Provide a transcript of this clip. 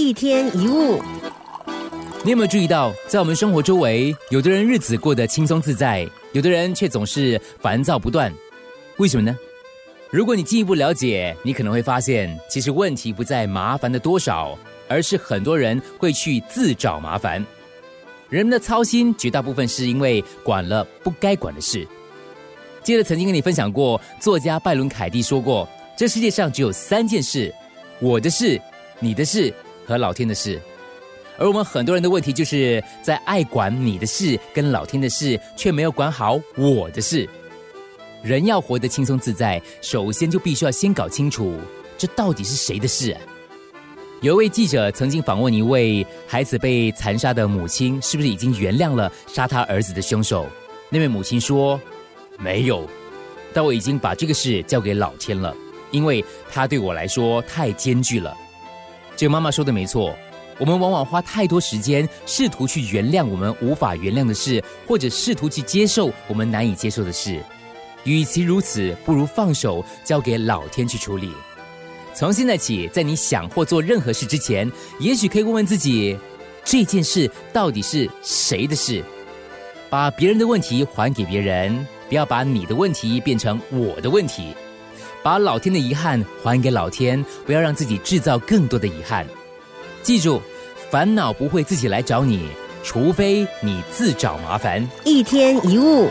一天一物，你有没有注意到，在我们生活周围，有的人日子过得轻松自在，有的人却总是烦躁不断？为什么呢？如果你进一步了解，你可能会发现，其实问题不在麻烦的多少，而是很多人会去自找麻烦。人们的操心，绝大部分是因为管了不该管的事。记得曾经跟你分享过，作家拜伦·凯蒂说过：“这世界上只有三件事，我的事、你的事和老天的事。”而我们很多人的问题，就是在爱管你的事跟老天的事，却没有管好我的事。人要活得轻松自在，首先就必须要先搞清楚，这到底是谁的事。有一位记者曾经访问一位孩子被残杀的母亲，是不是已经原谅了杀他儿子的凶手？那位母亲说：“没有，但我已经把这个事交给老天了，因为他对我来说太艰巨了。”这个妈妈说的没错，我们往往花太多时间试图去原谅我们无法原谅的事，或者试图去接受我们难以接受的事。与其如此，不如放手，交给老天去处理。从现在起，在你想或做任何事之前，也许可以问问自己：这件事到底是谁的事？把别人的问题还给别人，不要把你的问题变成我的问题。把老天的遗憾还给老天，不要让自己制造更多的遗憾。记住，烦恼不会自己来找你，除非你自找麻烦。一天一物。